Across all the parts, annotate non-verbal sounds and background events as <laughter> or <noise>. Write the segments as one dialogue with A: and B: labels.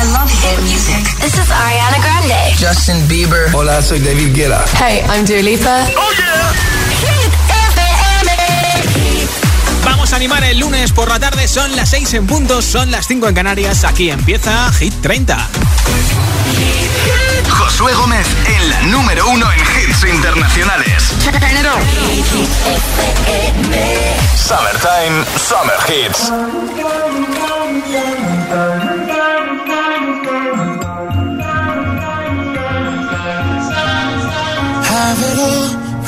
A: I love hit music.
B: This is Ariana Grande.
C: Justin Bieber.
D: Hola, soy David Guetta.
E: Hey, I'm Dua Lipa.
F: Oh yeah.
B: Hit
F: Vamos a animar el lunes por la tarde, son las 6 en punto, son las 5 en Canarias. Aquí empieza Hit 30.
G: Josué Gómez en la número uno en hits internacionales. Summertime, Summer Hits.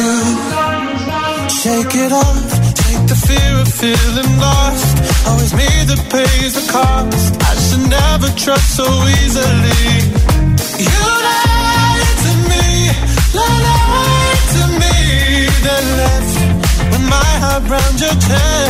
H: You. Shake it off. Take the fear of feeling lost. Always me that pays the cost. I should never trust so easily. You lied to me, lied to me, then left with my heart round your chest.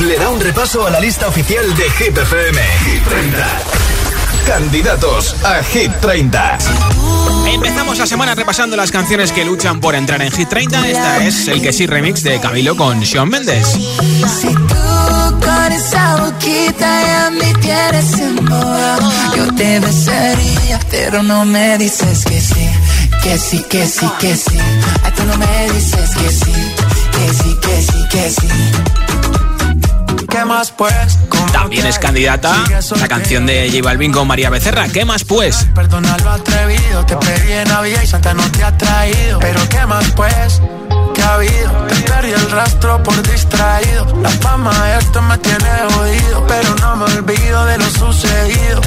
G: Le da un repaso a la lista oficial de Hit FM. Hit 30. Candidatos a Hit 30.
F: Empezamos la semana repasando las canciones que luchan por entrar en Hit 30. Esta es el que sí remix de Camilo con Shawn Mendes.
I: Si tú con esa boquita ya me tienes embobado Yo te besaría, pero no me dices que sí Que sí, que sí, que sí Ay, tú no me dices que sí Que sí, que sí, que sí
H: ¿Qué más pues? ¿Cómo
F: También es candidata la canción de J Balvin con María Becerra. ¿Qué más pues?
H: Perdona lo atrevido, te pedí en Navidad y Santa no te ha traído. Pero qué más pues, ¿qué ha habido? Te perdí el rastro por distraído. La fama esto me tiene jodido, pero no me olvido de lo sucedido.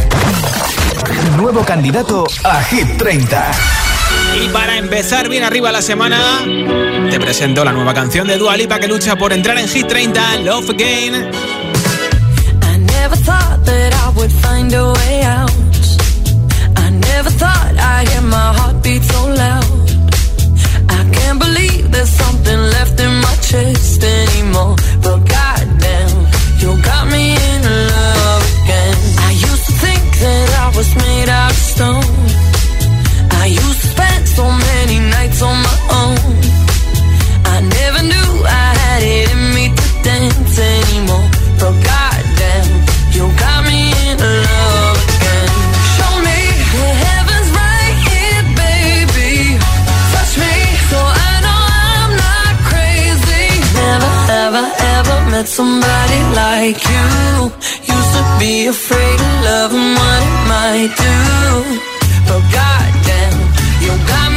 G: Nuevo candidato a Hit 30.
F: Y para empezar bien arriba la semana, te presento la nueva canción de Dua Lipa que lucha por entrar en Hit 30, Love Again.
I: I never thought that I'd hear my heartbeat
J: so loud. I can't believe there's something left in my chest anymore. But you got me in love again. I used to think that I was made out of stone. I used dance on my own. I never knew I had it in me to dance anymore. But goddamn, you got me in love again. Show me the heaven's right here, baby. Touch me so I know I'm not crazy. Never, ever, ever met somebody like you. Used to be afraid of love and what it might do. But goddamn, you got me.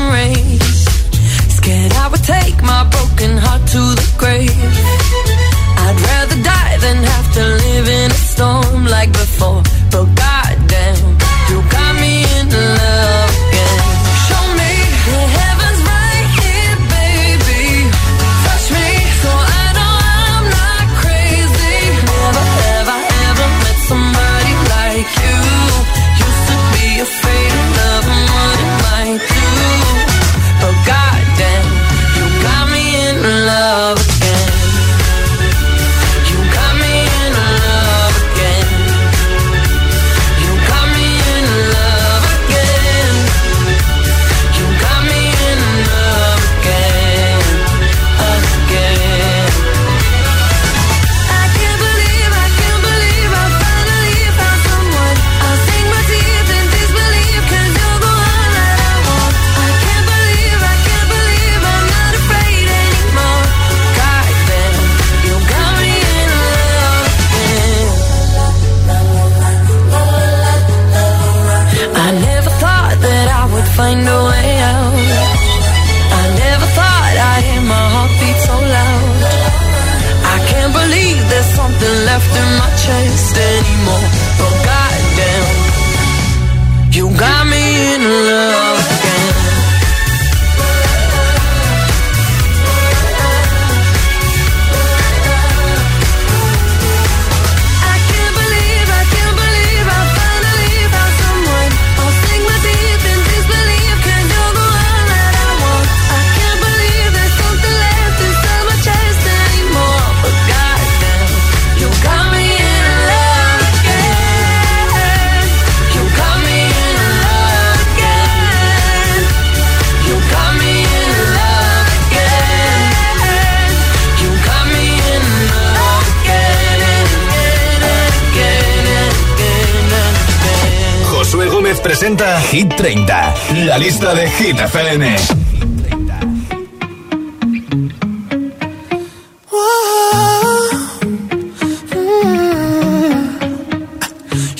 G: 30. La lista de Hit FM.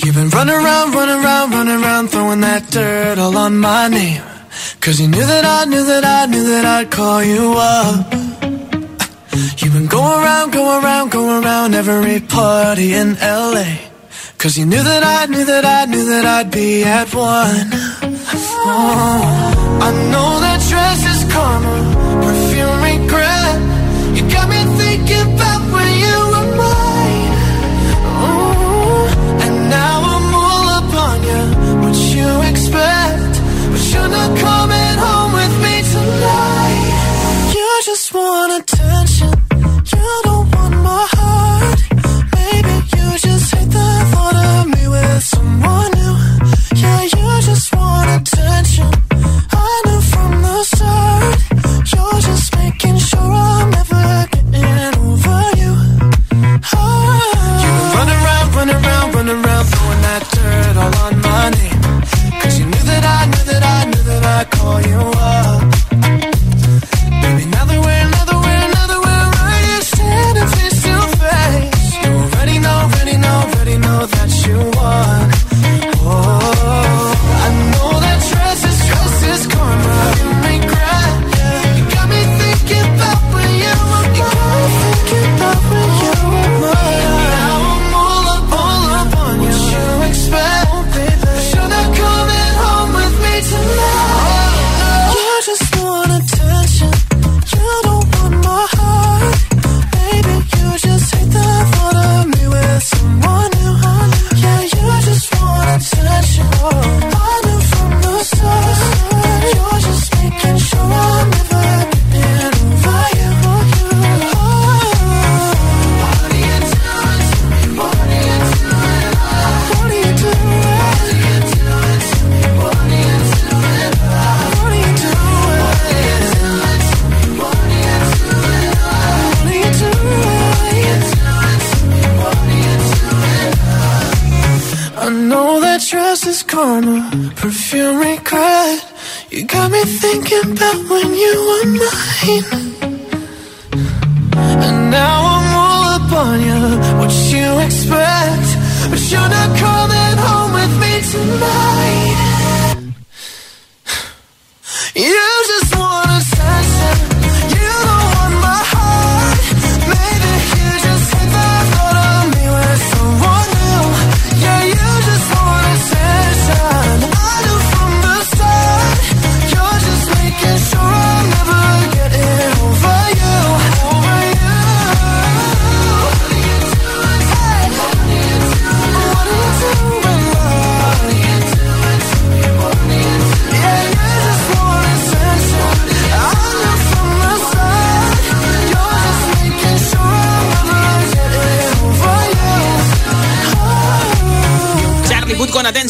H: You've been running around, running around, running around, throwing that dirt all on my name. Cause you knew that I knew that I knew that I'd call you up. You've been going around, going around, going around every party in LA. Cause you knew that I knew that I knew that I'd be at one. I know that dress is karma.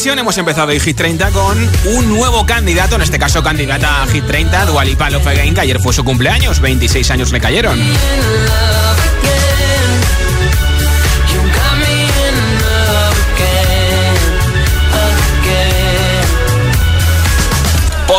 F: Hemos empezado el Hit 30 con un nuevo candidato, en este caso candidata a Hit 30, Dualipa Love Again, que ayer fue su cumpleaños, 26 años le cayeron.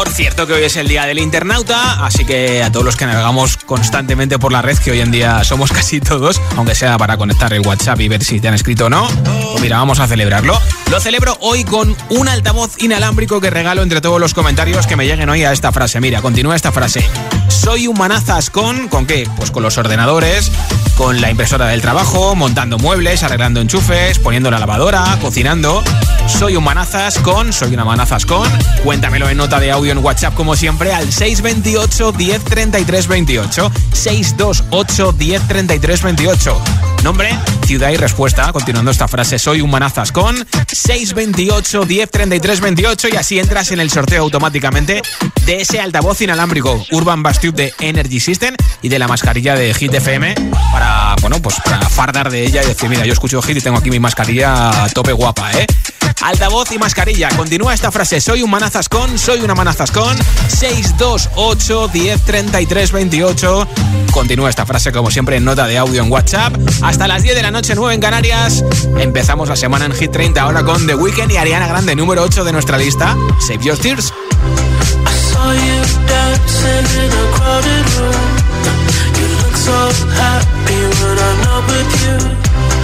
F: Por cierto que hoy es el día del internauta, así que a todos los que navegamos constantemente por la red, que hoy en día somos <laughs> casi todos, aunque sea para conectar el WhatsApp y ver si te han escrito o no, pues mira, vamos a celebrarlo. Lo celebro hoy con un altavoz inalámbrico que regalo entre todos los comentarios que me lleguen hoy a esta frase. Mira, continúa esta frase. Soy un manazas con... ¿Con qué? Pues con los ordenadores, con la impresora del trabajo, montando muebles, arreglando enchufes, poniendo la lavadora, cocinando. Soy un manazas con... Soy una manazas con... Cuéntamelo en nota de audio en WhatsApp como siempre al 628 10 33 28. 628 10 33 28. Nombre, ciudad y respuesta. Continuando esta frase, soy un manazas con 628 10 33 28 y así entras en el sorteo automáticamente de ese altavoz inalámbrico Urban Bass Tube de Energy System y de la mascarilla de Hit FM para, bueno, pues para fardar de ella y decir, mira, yo escucho Hit y tengo aquí mi mascarilla tope guapa, ¿eh? Altavoz y mascarilla. Continúa esta frase. Soy un manazas con, soy una manazas con 628 10 33 28. Continúa esta frase como siempre en nota de audio en WhatsApp. Hasta las 10 de la noche, 9 en Canarias. Empezamos la semana en Hit 30 ahora con The Weeknd y Ariana Grande, número 8 de nuestra lista. Save Your Tears.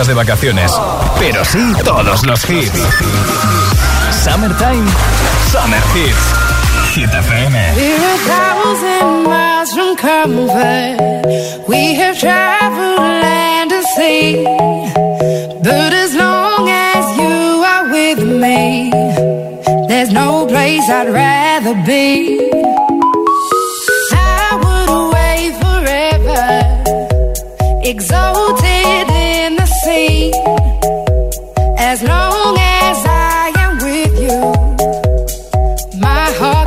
G: Cosas de vacaciones, pero sí todos los hits. Summertime, Summer Hits. Hit FM.
A: We're a thousand miles from comfort. We have traveled land and sea. But as long as you are with me, there's no place I'd rather be.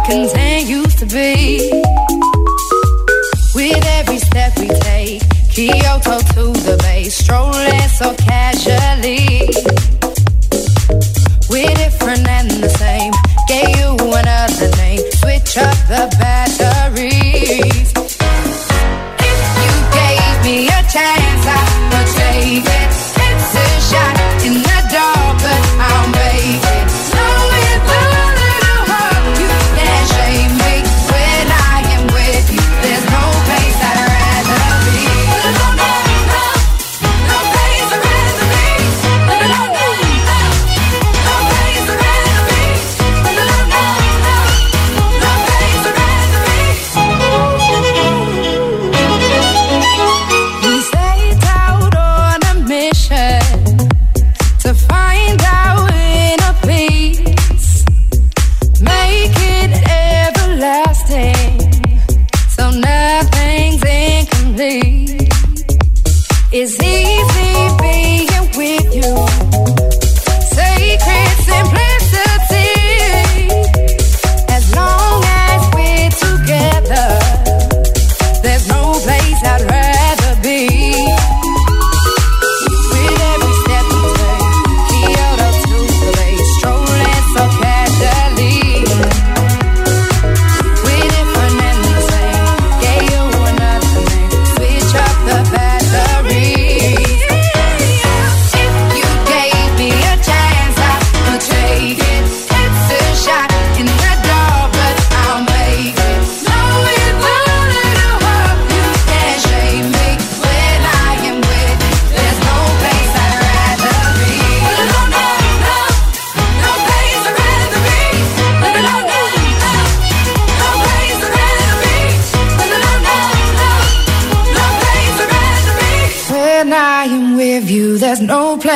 A: Continues to beat. With every step we take, Kyoto to the bay, strolling so casually. We're different and the same. You another name, switch up the batteries.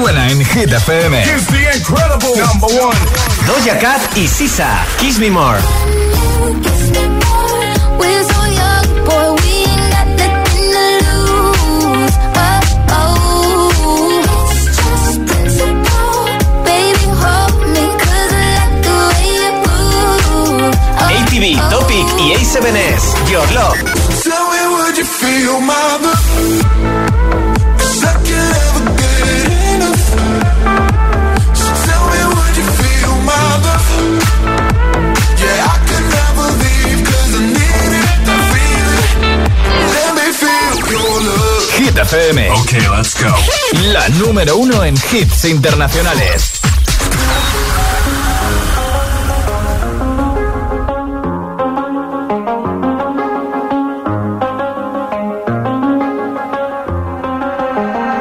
G: Suena en Hit FM.
D: Here's the incredible number one. Doja Cat y Sisa, Kiss Me More. ATV. Topic y A7S, Your Love.
H: Tell me, would you feel my
G: Hit FM.
D: Let's go.
G: La número uno en hits internacionales.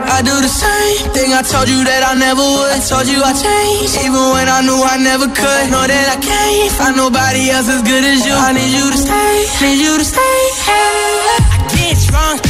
J: I do the same thing I told you that I never would. I told you I changed, even when I knew I never could. Know that I can't find nobody else as good as you. I need you to stay, need you to stay. I get drunk,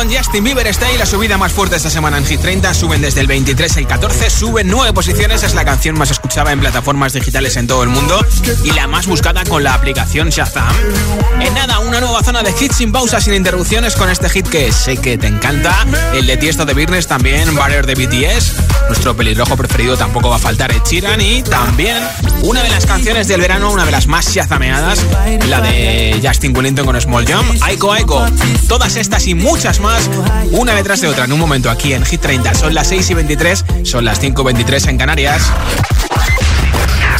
F: con Justin Bieber está ahí la subida más fuerte esta semana en Hit 30. Suben desde el 23 al 14, suben 9 posiciones. Es la canción más escuchada en plataformas digitales en todo el mundo y la más buscada con la aplicación Shazam. En nada, una nueva zona de hits sin pausa, sin interrupciones con este hit que sé que te encanta. El de Tiesto de Business también, Barrier de BTS. Nuestro pelirrojo preferido tampoco va a faltar Ed Sheeran y también una de las canciones del verano, una de las más shazameadas, la de Justin Wellington con Small Jump, Aiko Aiko. Todas estas y muchas más, una detrás de otra en un momento aquí en Hit 30. Son las 6 y 23, son las 5 y 23 en Canarias.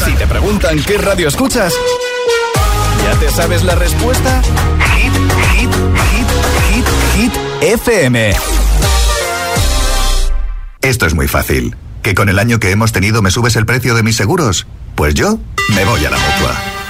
G: Si te preguntan qué radio escuchas, ¿ya te sabes la respuesta? Hit, hit, hit, hit, hit, FM.
K: Esto es muy fácil. ¿Que con el año que hemos tenido me subes el precio de mis seguros? Pues yo me voy a la mutua.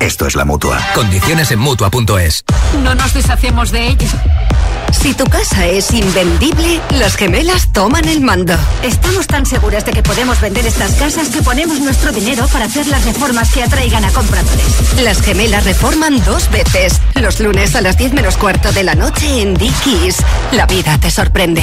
K: Esto es la mutua.
C: Condiciones en mutua.es.
L: No nos deshacemos de ella.
M: Si tu casa es invendible, las gemelas toman el mando.
L: Estamos tan seguras de que podemos vender estas casas que ponemos nuestro dinero para hacer las reformas que atraigan a compradores.
M: Las gemelas reforman dos veces. Los lunes a las 10 menos cuarto de la noche en Dickies. La vida te sorprende.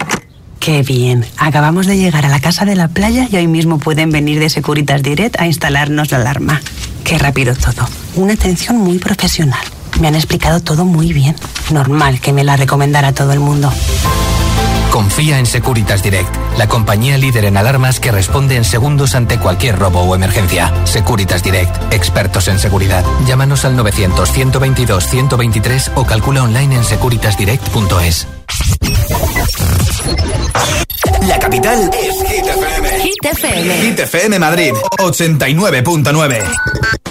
N: Qué bien. Acabamos de llegar a la casa de la playa y hoy mismo pueden venir de Securitas Direct a instalarnos la alarma. Qué rápido todo. Una atención muy profesional. Me han explicado todo muy bien. Normal que me la recomendara todo el mundo.
C: Confía en Securitas Direct, la compañía líder en alarmas que responde en segundos ante cualquier robo o emergencia. Securitas Direct, expertos en seguridad. Llámanos al 900-122-123 o calcula online en securitasdirect.es.
G: La capital es Hit FM.
M: Hit FM.
G: Hit FM Madrid, 89.9.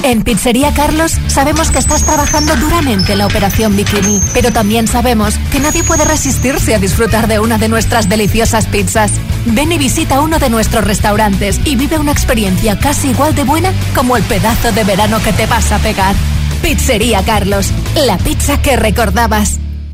O: En Pizzería Carlos sabemos que estás trabajando duramente en la operación Bikini, pero también sabemos que nadie puede resistirse a disfrutar de una de nuestras deliciosas pizzas. Ven y visita uno de nuestros restaurantes y vive una experiencia casi igual de buena como el pedazo de verano que te vas a pegar. Pizzería Carlos, la pizza que recordabas.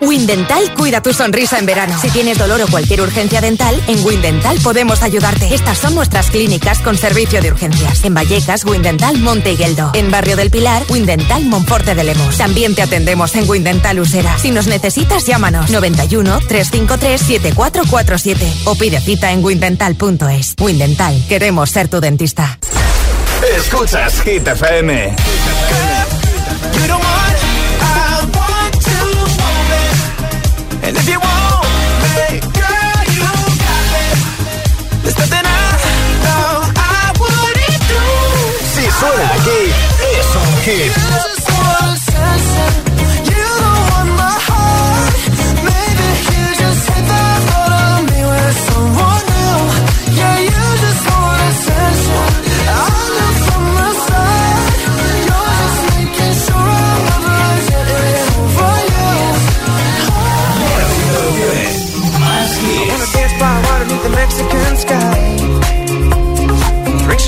P: Windental cuida tu sonrisa en verano. Si tienes dolor o cualquier urgencia dental, en Windental podemos ayudarte. Estas son nuestras clínicas con servicio de urgencias. En Vallecas, Windental Monte Higueldo. En Barrio del Pilar, Windental Monforte de Lemos. También te atendemos en Windental Usera. Si nos necesitas, llámanos 91 353 7447 o pide cita en windental.es. Windental, queremos ser tu dentista.
G: Escuchas Hit FM.
E: And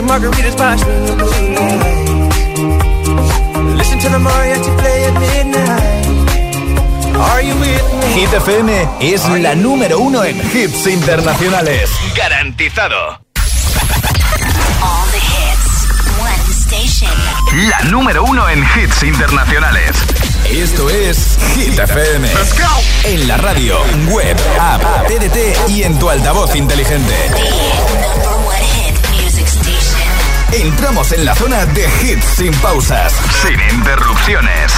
E: margaritas by the moonlight. Listen to the mariachi play at midnight. Are you with me?
G: Hit FM es la número uno en hits internacionales. Garantizado.
B: All the hits. One station.
G: La número uno en hits internacionales. Esto es Hit FM. En la radio, web, app, TDT y en tu altavoz inteligente. Entramos en la zona de hits sin pausas, sin interrupciones.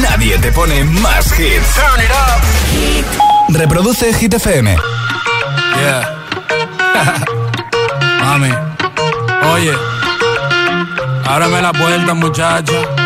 G: Nadie te pone más hits.
E: Turn it up.
G: Reproduce Hit FM.
Q: Yeah. <laughs> Mami. Oye. Ábreme la puerta, muchacha.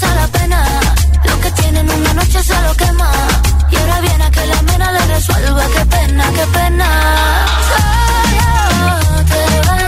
D: merece la pena. Lo que tienen una noche se lo quema. Y ahora viene a que la mena le resuelva. Qué pena, qué pena. Solo te va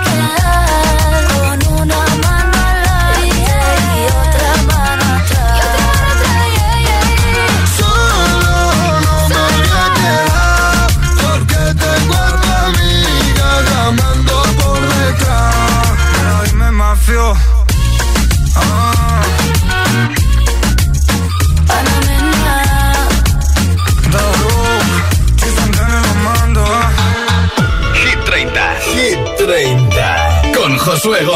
J: The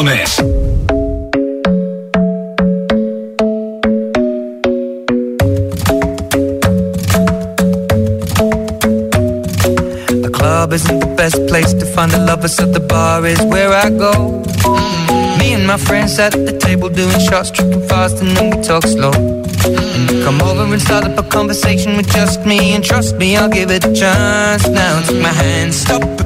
J: club isn't the best place to find the lovers, so the bar is where I go. Me and my friends at the table doing shots, tripping fast, and then we talk slow. Come over and start up a conversation with just me, and trust me, I'll give it a chance. Now take my hand, stop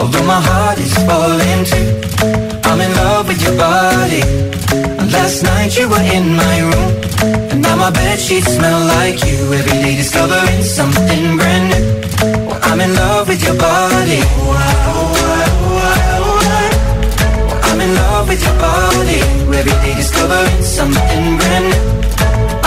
J: Although my heart is falling too. I'm in love with your body. and Last night you were in my room. And now my bed sheets smell like you. Every day discovering something brand new. Well, I'm in love with your body. I'm in love with your body. Every day discovering something brand new.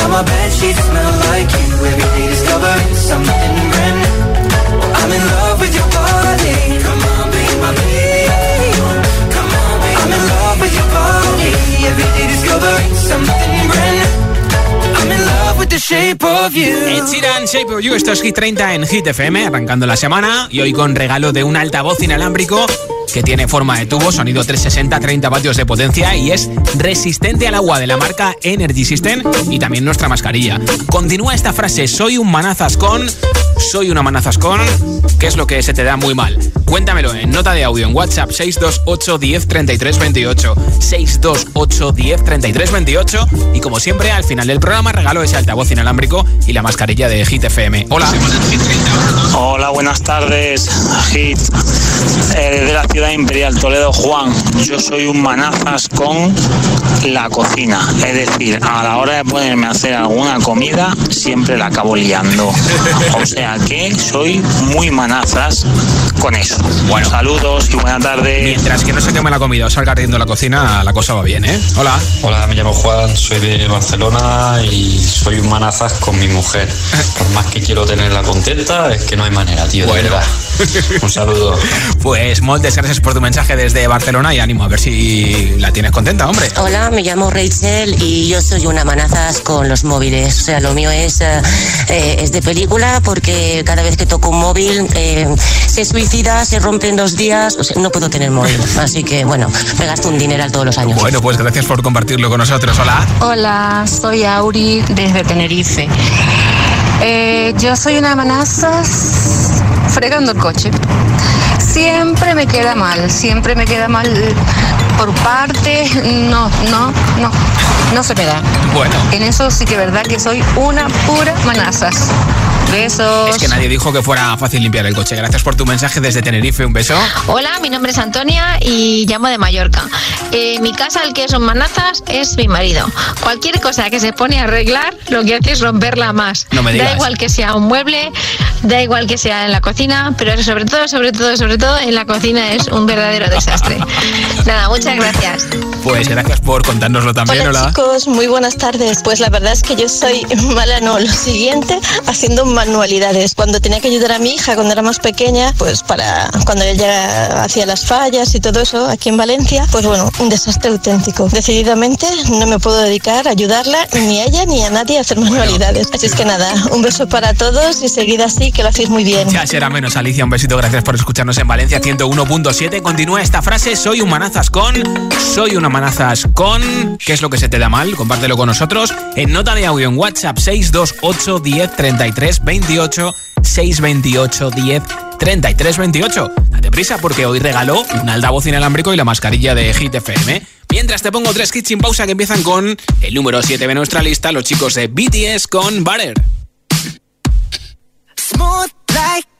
J: Now my bed sheets smell like you. Every day discovering something brand new. I'm in love with your body. Come on, be my baby. Come on, I'm in love with your body. Every day discovering something brand new. Shape of you.
F: Shape of You, esto es Hit 30 en Hit FM, arrancando la semana y hoy con regalo de un altavoz inalámbrico que tiene forma de tubo, sonido 360, 30 vatios de potencia y es resistente al agua de la marca Energy System y también nuestra mascarilla. Continúa esta frase, soy un manazas con, soy una manazas con, ¿qué es lo que se te da muy mal? Cuéntamelo en nota de audio en WhatsApp 628 10 33 28 628 10 33 28 y como siempre al final del programa regalo ese altavoz inalámbrico y la mascarilla de Hit FM. Hola.
R: Hola, buenas tardes, Hit. Eh, de la ciudad imperial Toledo, Juan. Yo soy un manazas con la cocina. Es decir, a la hora de ponerme a hacer alguna comida, siempre la acabo liando. O sea que soy muy manazas con eso. Bueno, saludos y buena tarde.
F: Mientras que no se queme la comida o salga ardiendo la cocina, la cosa va bien, ¿eh? Hola.
S: Hola, me llamo Juan, soy de Barcelona y soy un manazas con mi mujer. Por más que quiero tenerla contenta, es que no hay manera, tío. de verdad. Un saludo. <laughs>
F: Pues moltes gracias por tu mensaje desde Barcelona y ánimo a ver si la tienes contenta, hombre.
T: Hola, me llamo Rachel y yo soy una manazas con los móviles. O sea, lo mío es, eh, eh, es de película porque cada vez que toco un móvil eh, se suicida, se rompe en dos días. O sea, no puedo tener móvil. Así que, bueno, me gasto un dineral todos los años.
F: Bueno, pues gracias por compartirlo con nosotros. Hola.
U: Hola, soy Auri desde Tenerife. Eh, yo soy una manazas fregando el coche. Siempre me queda mal, siempre me queda mal por parte. No, no, no, no se me da.
F: Bueno.
U: En eso sí que es verdad que soy una pura manazas. Besos.
F: Es que nadie dijo que fuera fácil limpiar el coche. Gracias por tu mensaje desde Tenerife. Un beso.
U: Hola, mi nombre es Antonia y llamo de Mallorca. Eh, mi casa, el que son manazas, es mi marido. Cualquier cosa que se pone a arreglar, lo que hace es romperla más.
F: No me digas.
U: Da igual que sea un mueble, da igual que sea en la cocina, pero sobre todo, sobre todo, sobre todo en la cocina es un verdadero desastre. <laughs> Nada, muchas gracias.
F: Pues gracias por contárnoslo también.
V: Hola, chicos, muy buenas tardes. Pues la verdad es que yo soy <laughs> mala, no, lo siguiente, haciendo manualidades. Cuando tenía que ayudar a mi hija cuando era más pequeña, pues para cuando ella hacía las fallas y todo eso aquí en Valencia, pues bueno, un desastre auténtico. Decididamente no me puedo dedicar a ayudarla ni a ella ni a nadie a hacer manualidades. Así es que nada, un beso para todos y seguid así, que lo hacéis muy bien.
F: Ya será menos, Alicia. Un besito, gracias por escucharnos en Valencia 101.7. Continúa esta frase: Soy un manazas con. Soy una manazas con. ¿Qué es lo que se te da mal? Compártelo con nosotros en nota de audio en WhatsApp 628 10 33 28 628 10 33 28. Date prisa porque hoy regaló un altavoz inalámbrico y la mascarilla de Hit FM. Mientras te pongo tres kits sin pausa que empiezan con el número 7 de nuestra lista, los chicos de BTS con Butter.
H: Smooth like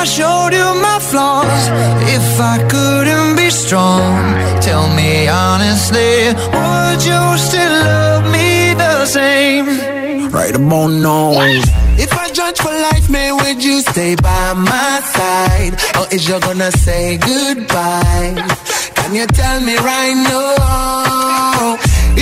H: I
E: showed you my flaws, if I couldn't be strong, tell me honestly, would you still love me the same? Right about now. If I judge for life, man, would you stay by my side? Or is you gonna say goodbye? Can you tell me right now?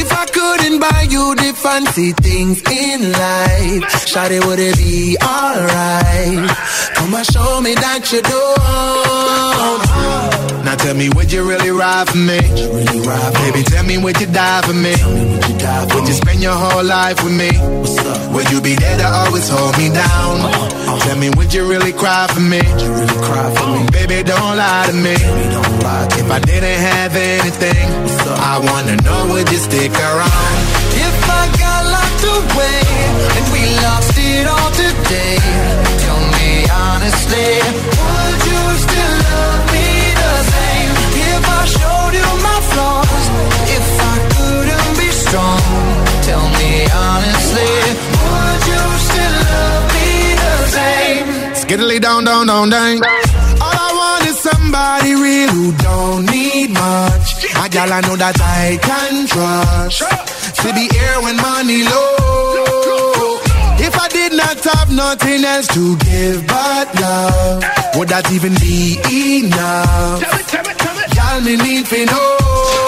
E: If I couldn't buy you the fancy things in life, Shawty, would it be alright? Come and show me that you don't. Now tell me, would you really ride for me? Really ride for Baby, tell me, would you die for me? Would you die for would me? you spend your whole life with me? What's up? Would you be there to always hold me down? Uh, uh. Tell me, would you really cry for me? Baby, don't lie to me. If I didn't have anything, I wanna know, would you stick around? If I got locked away and we lost it all today, tell me honestly, would you still love me the same? If I showed you my flaws, if I couldn't be strong, tell me honestly, would you still love me the same? Skiddly down, down, down, down. All I want is somebody real who don't need much. A gal I know that I can trust. To be here when money low. If I did not have nothing else to give but love, would that even be enough? Y'all me need to know.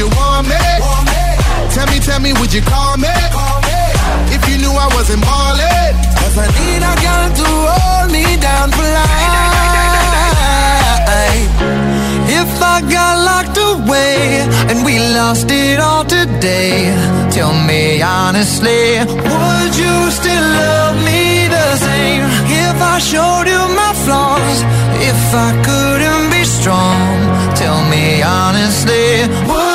E: me, tell me, you want me? Tell me, tell me, would you call me? If you knew I wasn't ballin', cause I need a girl to hold me down for life. If I got locked away and we lost it all today, tell me honestly, would you still love me the same? If I showed you my flaws, if I couldn't be strong, tell me honestly, would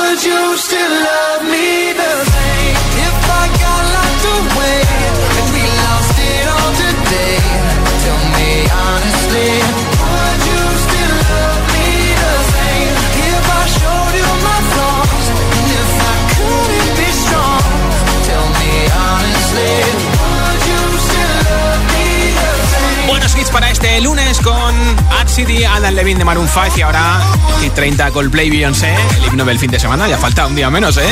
H: de lunes con Ad City, Adam Levine de Maroon 5 y ahora Hit 30 Coldplay Beyoncé, el himno del fin de semana. Ya falta un día menos, ¿eh?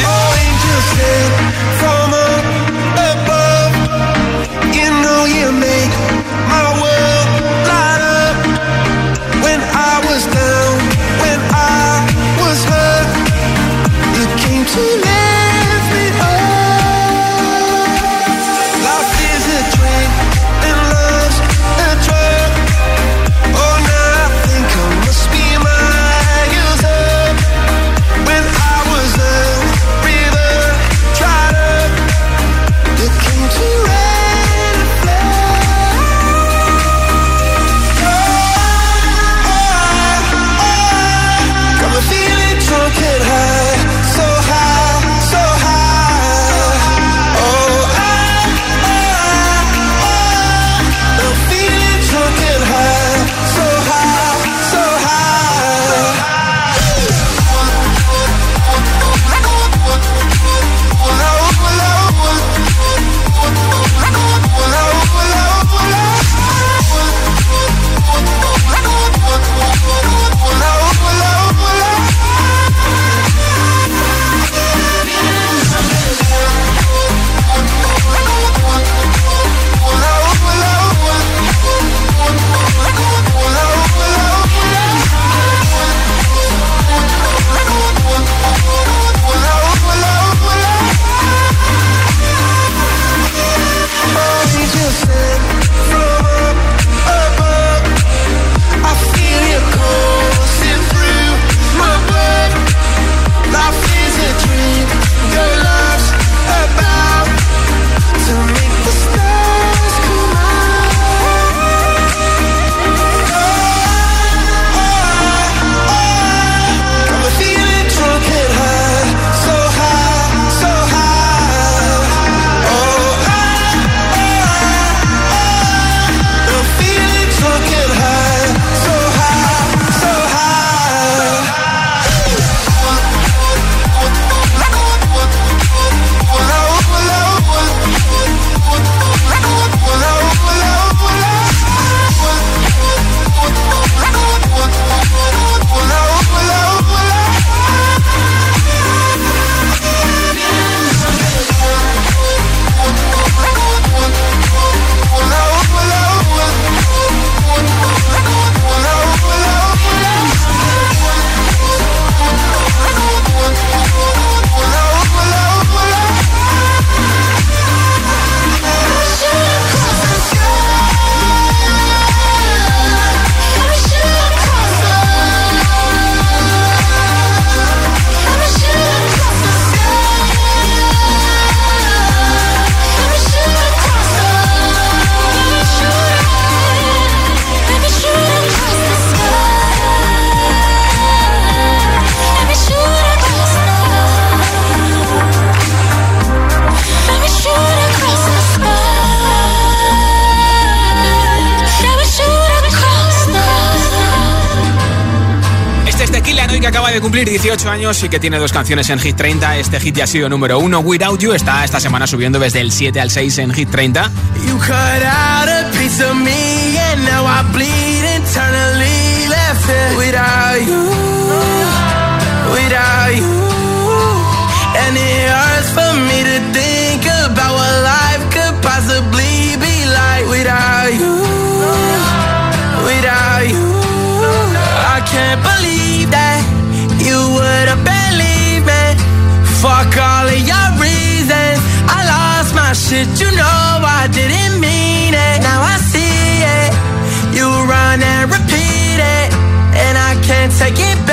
H: 18 años y que tiene dos canciones en Hit 30. Este hit ya ha sido número uno. Without You está esta semana subiendo desde el 7 al 6 en Hit 30. You cut out a piece of me and now I bleed internally left it without you, without you. And it hurts for me to think about what life could possibly be like without you, without you. I can't believe that. Would have believed me. Fuck all of your reasons. I lost my shit, you know I didn't mean it. Now I see it. You run and repeat it. And I can't take it back.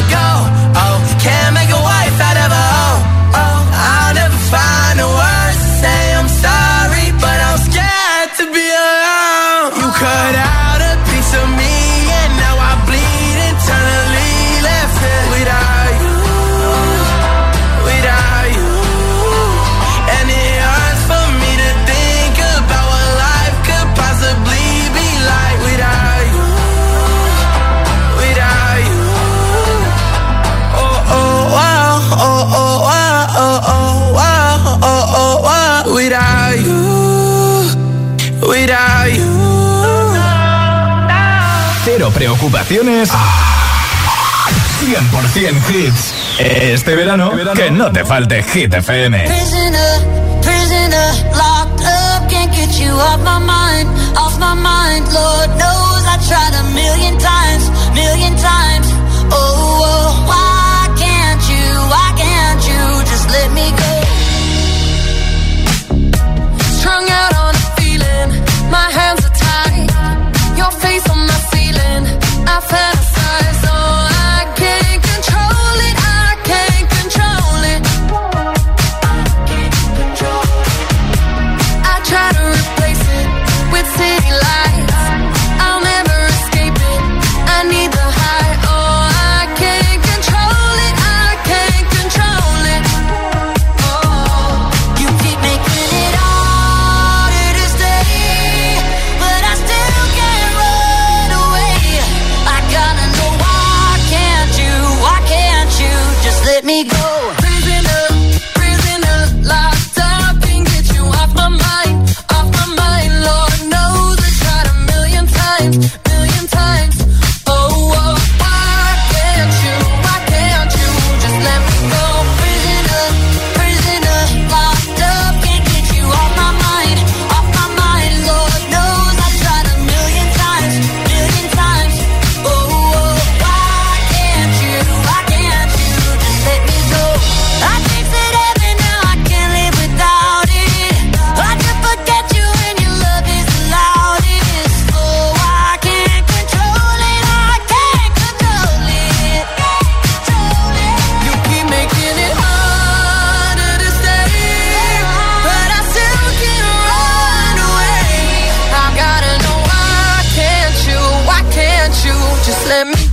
G: preocupaciones, 100% hits. Este, este verano, que no te falte Hit FM.
D: Million times Just let me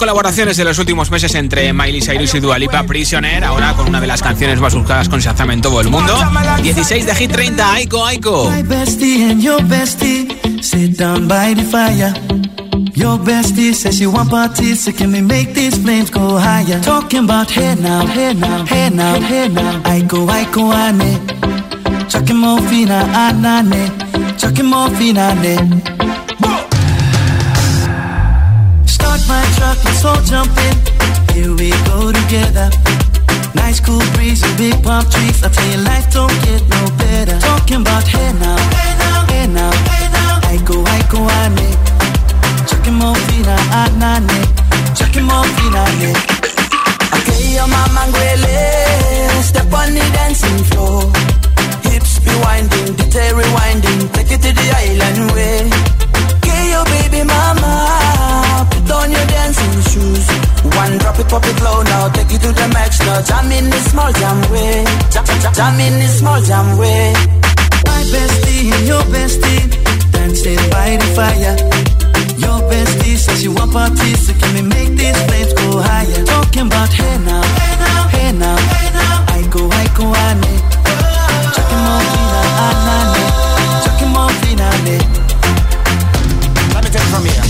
F: colaboraciones de los últimos meses entre Miley Cyrus y Dualipa Prisoner, ahora con una de las canciones más buscadas con Shazam en todo el mundo. 16 de Hit 30, Aiko Aiko.
E: My go? Talking about hey now, hey now, hey now, hey now. Aiko Aiko Ane. Chucking more fina, truck, let's all jump in. Here we go together. Nice cool breeze and big palm trees. I tell you, life don't get no better. Talking about hey now, hey now, hey now, hey now. I go, I go, I need. Chucking more feet, I need. Chucking more feet, I need. Okay, your mama Step on the dancing floor. Hips be winding, detail rewinding. pop it low now, take you to the match now. Jam in this small jam way, jam, jam, jam in this small jam way. My bestie and your bestie dancing by the fire. Your bestie says you want parties, so can we make these flames go higher? Talking about hey now, hey now, hey now, hey now. I go, I go, I need. Chucking more cleaner, I need. Chucking more cleaner,
W: Let me take it from here.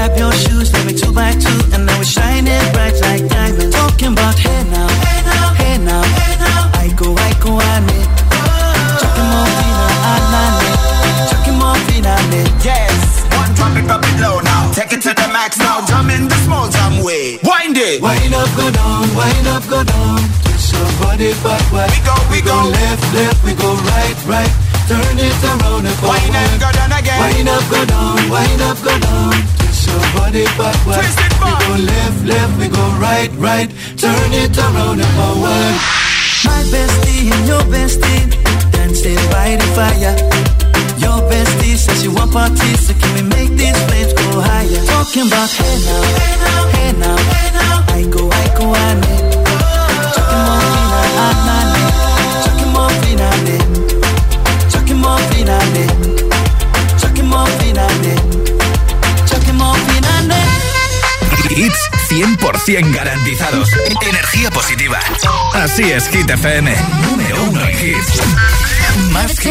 E: Grab your shoes, let me two by two, and now we're shining bright like diamonds. Talking about hey now, hey now, hey now, hey now. I go, I go, I need. Chucking more anane. Chucking more fina,
W: Yes, one drop it, drop it low now Take it to the max now, jump in the small jam way Wind it
E: Wind up, go down, wind up, go down. Twist your body backward.
W: We go, we go.
E: left, left, we go right, right. Turn it around and forward.
W: Wind up, go down again.
E: Wind up, go down, wind up, go down. Twist your body backward.
W: Twist it
E: we go left, left, we go right, right. Turn it around and forward. My bestie and your bestie dancing by the fire. Your bestie says she want parties, so can we make these flames go higher? Talking about hey now, hey now, hey now, hey now. I go, I go, I need. Chucking more fina, anane. Chucking
G: 100% garantizados. Energía positiva. Así es, Hit FM. Número uno en hits. Más
D: To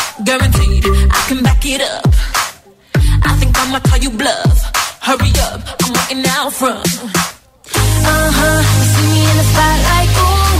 X: guaranteed I can back it up. I think I'ma call you bluff. Hurry up, I'm waiting out front.
D: Uh huh. See me in the spotlight, ooh,